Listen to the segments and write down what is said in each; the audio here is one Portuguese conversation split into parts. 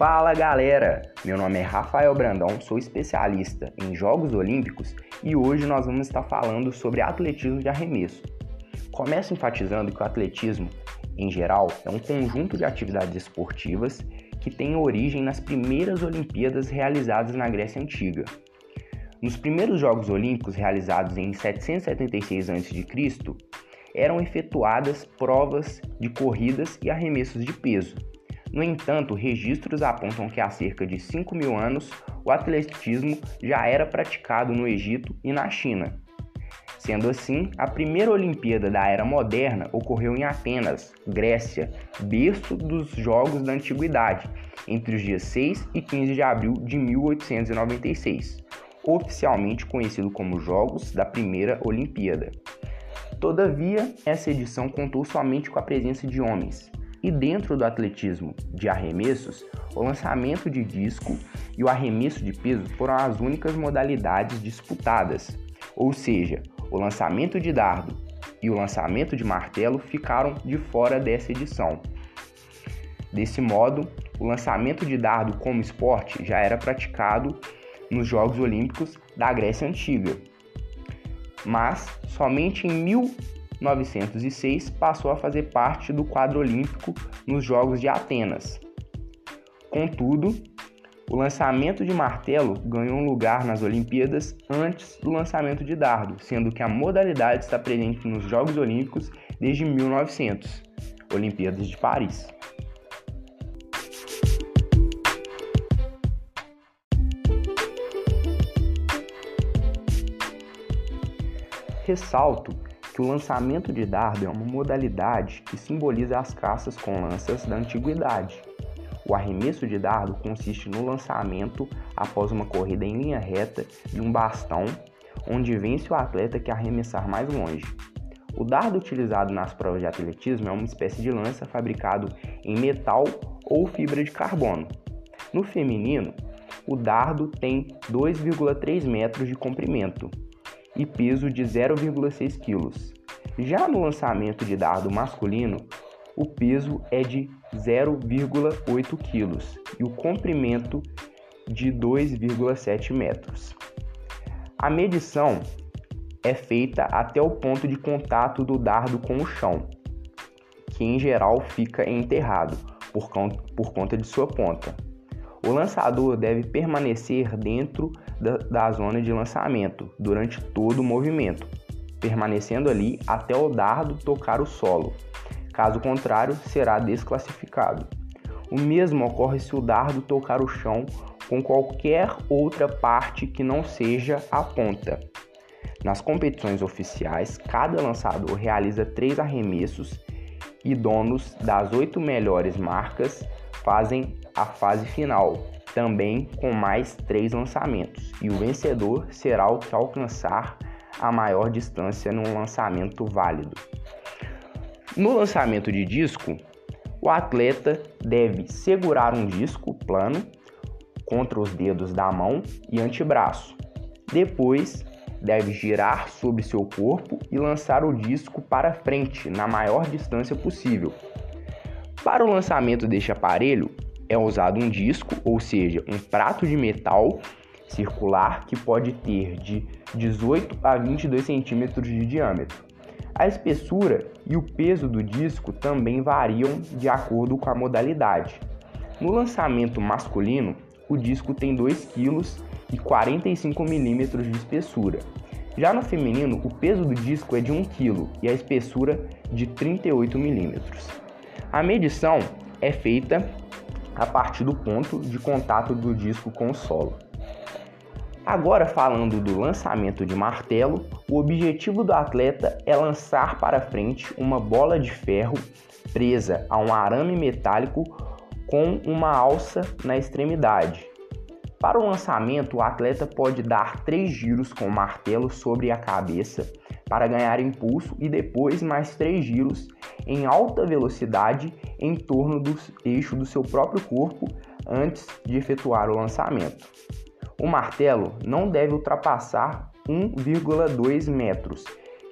Fala galera! Meu nome é Rafael Brandão, sou especialista em Jogos Olímpicos e hoje nós vamos estar falando sobre atletismo de arremesso. Começo enfatizando que o atletismo, em geral, é um conjunto de atividades esportivas que tem origem nas primeiras Olimpíadas realizadas na Grécia Antiga. Nos primeiros Jogos Olímpicos realizados em 776 a.C., eram efetuadas provas de corridas e arremessos de peso. No entanto, registros apontam que há cerca de 5 mil anos o atletismo já era praticado no Egito e na China. Sendo assim, a primeira Olimpíada da Era Moderna ocorreu em Atenas, Grécia, berço dos Jogos da Antiguidade, entre os dias 6 e 15 de abril de 1896, oficialmente conhecido como Jogos da Primeira Olimpíada. Todavia, essa edição contou somente com a presença de homens, e dentro do atletismo de arremessos, o lançamento de disco e o arremesso de peso foram as únicas modalidades disputadas, ou seja, o lançamento de dardo e o lançamento de martelo ficaram de fora dessa edição. Desse modo, o lançamento de dardo como esporte já era praticado nos Jogos Olímpicos da Grécia Antiga, mas somente em 1906 passou a fazer parte do quadro olímpico nos Jogos de Atenas. Contudo, o lançamento de martelo ganhou um lugar nas Olimpíadas antes do lançamento de dardo, sendo que a modalidade está presente nos Jogos Olímpicos desde 1900, Olimpíadas de Paris. Ressalto o lançamento de dardo é uma modalidade que simboliza as caças com lanças da antiguidade. O arremesso de dardo consiste no lançamento após uma corrida em linha reta de um bastão, onde vence o atleta que arremessar mais longe. O dardo utilizado nas provas de atletismo é uma espécie de lança fabricado em metal ou fibra de carbono. No feminino, o dardo tem 2,3 metros de comprimento e peso de 0,6 kg. Já no lançamento de dardo masculino, o peso é de 0,8 kg e o comprimento de 2,7 metros. A medição é feita até o ponto de contato do dardo com o chão, que em geral fica enterrado por, por conta de sua ponta. O lançador deve permanecer dentro da, da zona de lançamento durante todo o movimento, permanecendo ali até o dardo tocar o solo. Caso contrário, será desclassificado. O mesmo ocorre se o dardo tocar o chão com qualquer outra parte que não seja a ponta. Nas competições oficiais, cada lançador realiza três arremessos e donos das oito melhores marcas fazem a fase final, também com mais três lançamentos, e o vencedor será o que alcançar a maior distância num lançamento válido. No lançamento de disco, o atleta deve segurar um disco plano contra os dedos da mão e antebraço. Depois, deve girar sobre seu corpo e lançar o disco para frente na maior distância possível. Para o lançamento deste aparelho, é usado um disco, ou seja, um prato de metal circular que pode ter de 18 a 22 centímetros de diâmetro. A espessura e o peso do disco também variam de acordo com a modalidade. No lançamento masculino, o disco tem 2 kg e 45 milímetros de espessura. Já no feminino, o peso do disco é de 1 kg e a espessura de 38 milímetros. A medição é feita a partir do ponto de contato do disco com o solo. Agora falando do lançamento de martelo, o objetivo do atleta é lançar para frente uma bola de ferro presa a um arame metálico com uma alça na extremidade. Para o lançamento, o atleta pode dar três giros com o martelo sobre a cabeça para ganhar impulso e depois mais três giros em alta velocidade em torno do eixo do seu próprio corpo antes de efetuar o lançamento. O martelo não deve ultrapassar 1,2 metros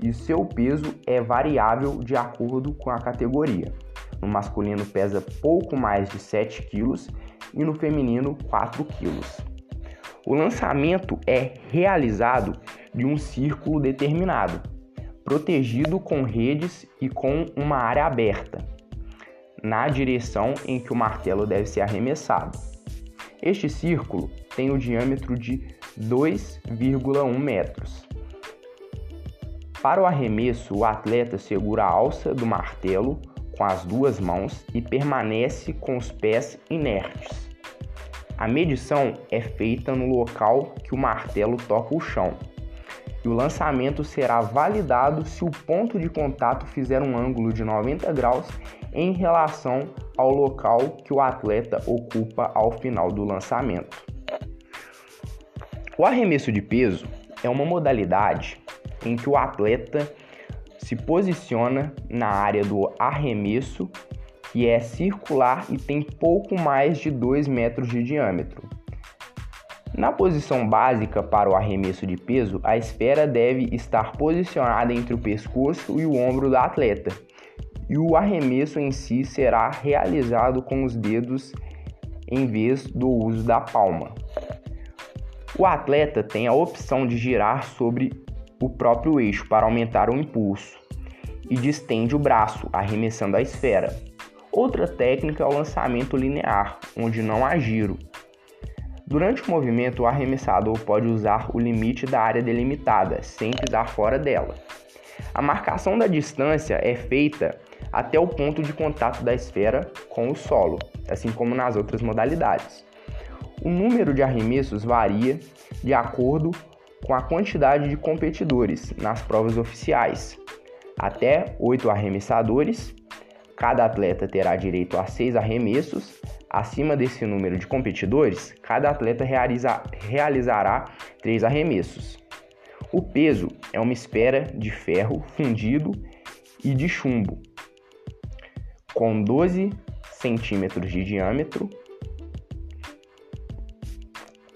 e seu peso é variável de acordo com a categoria. no masculino pesa pouco mais de 7 kg e no feminino 4 kg. O lançamento é realizado de um círculo determinado, protegido com redes e com uma área aberta, na direção em que o martelo deve ser arremessado. Este círculo tem o diâmetro de 2,1 metros. Para o arremesso, o atleta segura a alça do martelo com as duas mãos e permanece com os pés inertes. A medição é feita no local que o martelo toca o chão. E o lançamento será validado se o ponto de contato fizer um ângulo de 90 graus em relação ao local que o atleta ocupa ao final do lançamento. O arremesso de peso é uma modalidade em que o atleta se posiciona na área do arremesso, que é circular e tem pouco mais de 2 metros de diâmetro. Na posição básica para o arremesso de peso, a esfera deve estar posicionada entre o pescoço e o ombro do atleta, e o arremesso em si será realizado com os dedos em vez do uso da palma. O atleta tem a opção de girar sobre o próprio eixo para aumentar o impulso e distende o braço, arremessando a esfera. Outra técnica é o lançamento linear, onde não há giro. Durante o movimento, o arremessador pode usar o limite da área delimitada, sem pisar fora dela. A marcação da distância é feita até o ponto de contato da esfera com o solo, assim como nas outras modalidades. O número de arremessos varia de acordo com a quantidade de competidores nas provas oficiais. Até oito arremessadores, cada atleta terá direito a seis arremessos. Acima desse número de competidores, cada atleta realiza, realizará três arremessos. O peso é uma esfera de ferro fundido e de chumbo, com 12 centímetros de diâmetro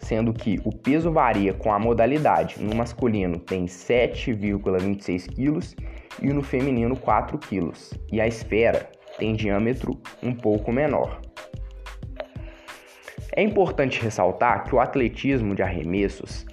sendo que o peso varia com a modalidade. No masculino tem 7,26 kg e no feminino 4 kg. E a esfera tem diâmetro um pouco menor. É importante ressaltar que o atletismo de arremessos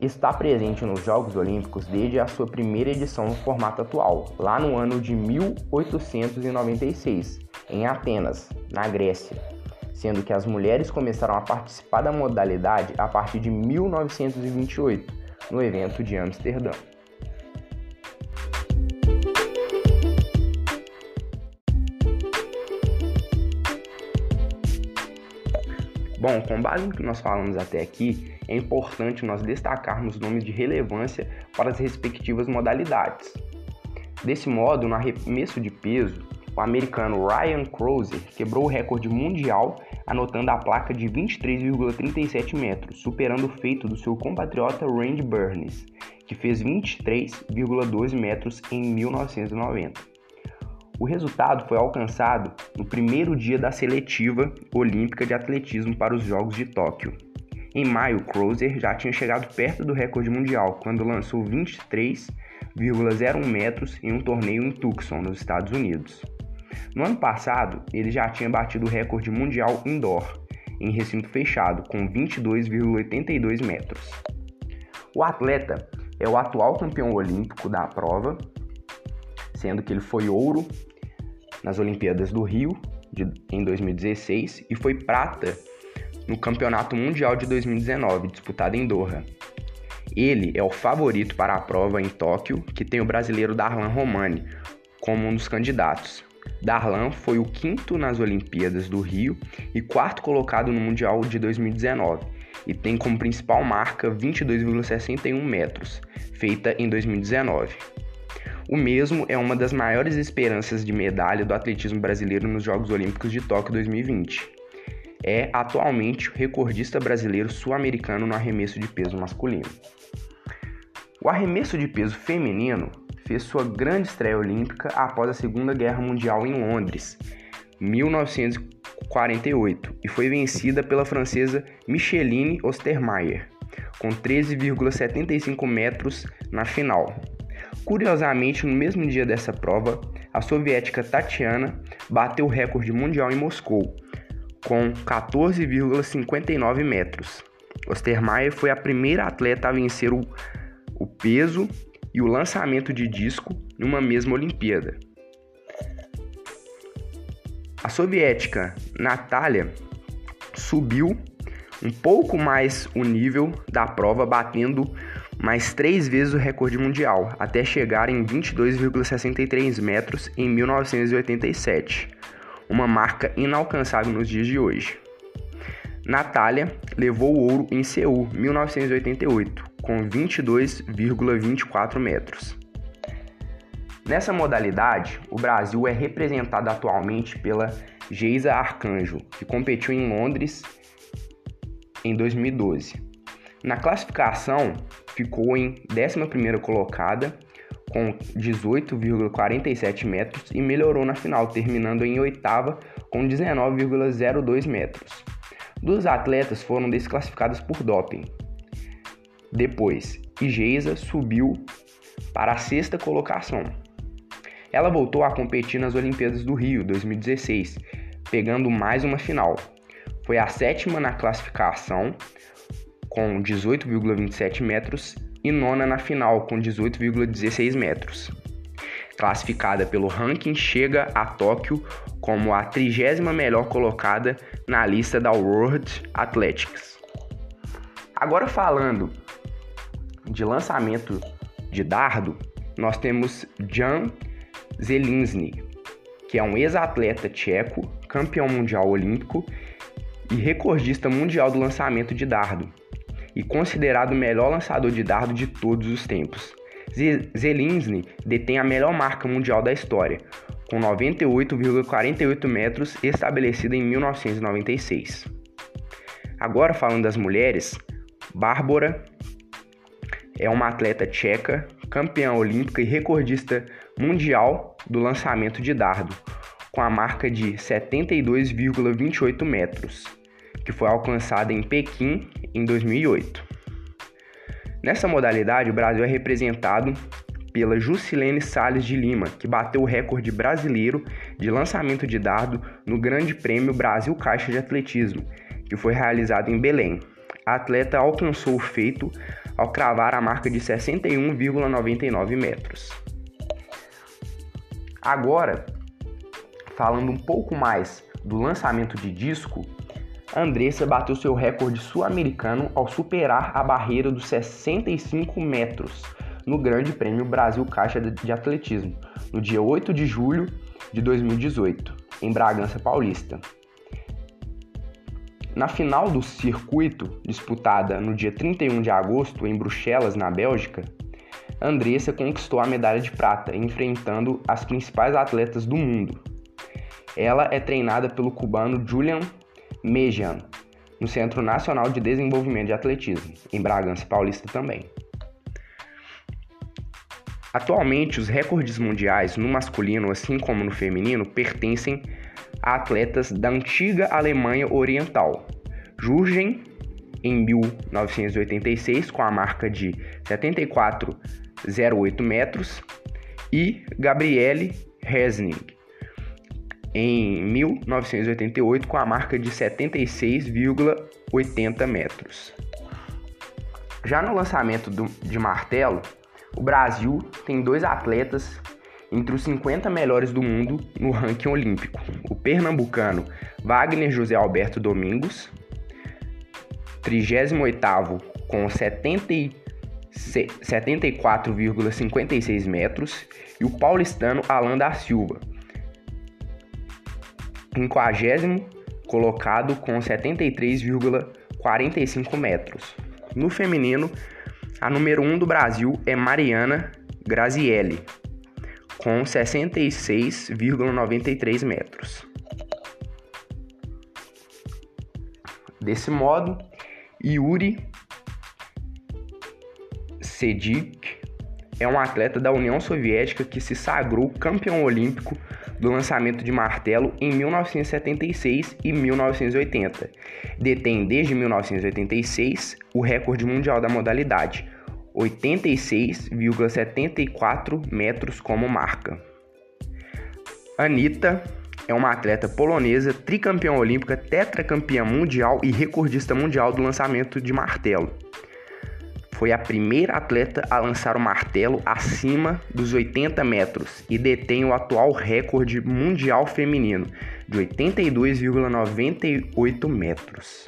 está presente nos Jogos Olímpicos desde a sua primeira edição no formato atual, lá no ano de 1896, em Atenas, na Grécia sendo que as mulheres começaram a participar da modalidade a partir de 1928, no evento de Amsterdã. Bom, com base no que nós falamos até aqui, é importante nós destacarmos nomes de relevância para as respectivas modalidades. Desse modo, no arremesso de peso, o americano Ryan Crozer quebrou o recorde mundial anotando a placa de 23,37 metros, superando o feito do seu compatriota Randy Burns, que fez 23,2 metros em 1990. O resultado foi alcançado no primeiro dia da seletiva olímpica de atletismo para os Jogos de Tóquio. Em maio, Crozer já tinha chegado perto do recorde mundial quando lançou 23,01 metros em um torneio em Tucson, nos Estados Unidos. No ano passado, ele já tinha batido o recorde mundial indoor, em recinto fechado, com 22,82 metros. O atleta é o atual campeão olímpico da prova, sendo que ele foi ouro nas Olimpíadas do Rio de, em 2016 e foi prata no Campeonato Mundial de 2019, disputado em Doha. Ele é o favorito para a prova em Tóquio, que tem o brasileiro Darlan Romani como um dos candidatos. Darlan foi o quinto nas Olimpíadas do Rio e quarto colocado no Mundial de 2019 e tem como principal marca 22,61 metros, feita em 2019. O mesmo é uma das maiores esperanças de medalha do atletismo brasileiro nos Jogos Olímpicos de Tóquio 2020. É atualmente o recordista brasileiro sul-americano no arremesso de peso masculino. O arremesso de peso feminino fez sua grande estreia olímpica após a Segunda Guerra Mundial em Londres, 1948, e foi vencida pela francesa Micheline Ostermeyer, com 13,75 metros na final. Curiosamente, no mesmo dia dessa prova, a soviética Tatiana bateu o recorde mundial em Moscou, com 14,59 metros. Ostermaier foi a primeira atleta a vencer o, o peso e o lançamento de disco numa mesma Olimpíada. A soviética Natália subiu um pouco mais o nível da prova, batendo mais três vezes o recorde mundial, até chegar em 22,63 metros em 1987, uma marca inalcançável nos dias de hoje. Natália levou o ouro em Seul, 1988, com 22,24 metros. Nessa modalidade, o Brasil é representado atualmente pela Geisa Arcanjo, que competiu em Londres em 2012. Na classificação, ficou em 11ª colocada com 18,47 metros e melhorou na final, terminando em oitava com 19,02 metros. Duas atletas foram desclassificadas por doping. Depois, Igeisa subiu para a sexta colocação. Ela voltou a competir nas Olimpíadas do Rio 2016, pegando mais uma final. Foi a sétima na classificação, com 18,27 metros, e nona na final, com 18,16 metros. Classificada pelo ranking, chega a Tóquio como a trigésima melhor colocada na lista da World Athletics. Agora falando de lançamento de dardo, nós temos Jan Zelinski, que é um ex-atleta tcheco, campeão mundial olímpico e recordista mundial do lançamento de dardo, e considerado o melhor lançador de dardo de todos os tempos. Zelinski detém a melhor marca mundial da história, com 98,48 metros estabelecida em 1996. Agora falando das mulheres, Bárbara é uma atleta tcheca, campeã olímpica e recordista mundial do lançamento de dardo, com a marca de 72,28 metros, que foi alcançada em Pequim em 2008. Nessa modalidade, o Brasil é representado pela Jusilene Sales de Lima, que bateu o recorde brasileiro de lançamento de dardo no Grande Prêmio Brasil Caixa de Atletismo, que foi realizado em Belém. A atleta alcançou o feito ao cravar a marca de 61,99 metros. Agora, falando um pouco mais do lançamento de disco, Andressa bateu seu recorde sul-americano ao superar a barreira dos 65 metros no Grande Prêmio Brasil Caixa de Atletismo, no dia 8 de julho de 2018, em Bragança Paulista. Na final do circuito, disputada no dia 31 de agosto em Bruxelas, na Bélgica, Andressa conquistou a medalha de prata, enfrentando as principais atletas do mundo. Ela é treinada pelo cubano Julian Mejan, no Centro Nacional de Desenvolvimento de Atletismo, em Bragança Paulista também. Atualmente, os recordes mundiais no masculino, assim como no feminino, pertencem a atletas da antiga Alemanha Oriental. Jurgen, em 1986, com a marca de 74,08 metros, e Gabriele Resning, em 1988 com a marca de 76,80 metros. Já no lançamento do, de martelo, o Brasil tem dois atletas entre os 50 melhores do mundo no ranking olímpico: o pernambucano Wagner José Alberto Domingos, 38 com 74,56 metros, e o paulistano Alan da Silva, 50 colocado com 73,45 metros. No feminino, a número 1 do Brasil é Mariana Grazielli, com 66,93 metros. Desse modo, Yuri Sedik é um atleta da União Soviética que se sagrou campeão olímpico do lançamento de martelo em 1976 e 1980. Detém desde 1986 o recorde mundial da modalidade, 86,74 metros como marca. Anitta é uma atleta polonesa, tricampeã olímpica, tetracampeã mundial e recordista mundial do lançamento de martelo. Foi a primeira atleta a lançar o martelo acima dos 80 metros e detém o atual recorde mundial feminino de 82,98 metros.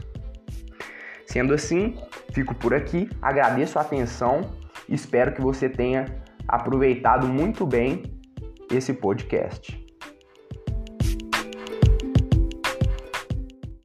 Sendo assim, fico por aqui, agradeço a atenção e espero que você tenha aproveitado muito bem esse podcast.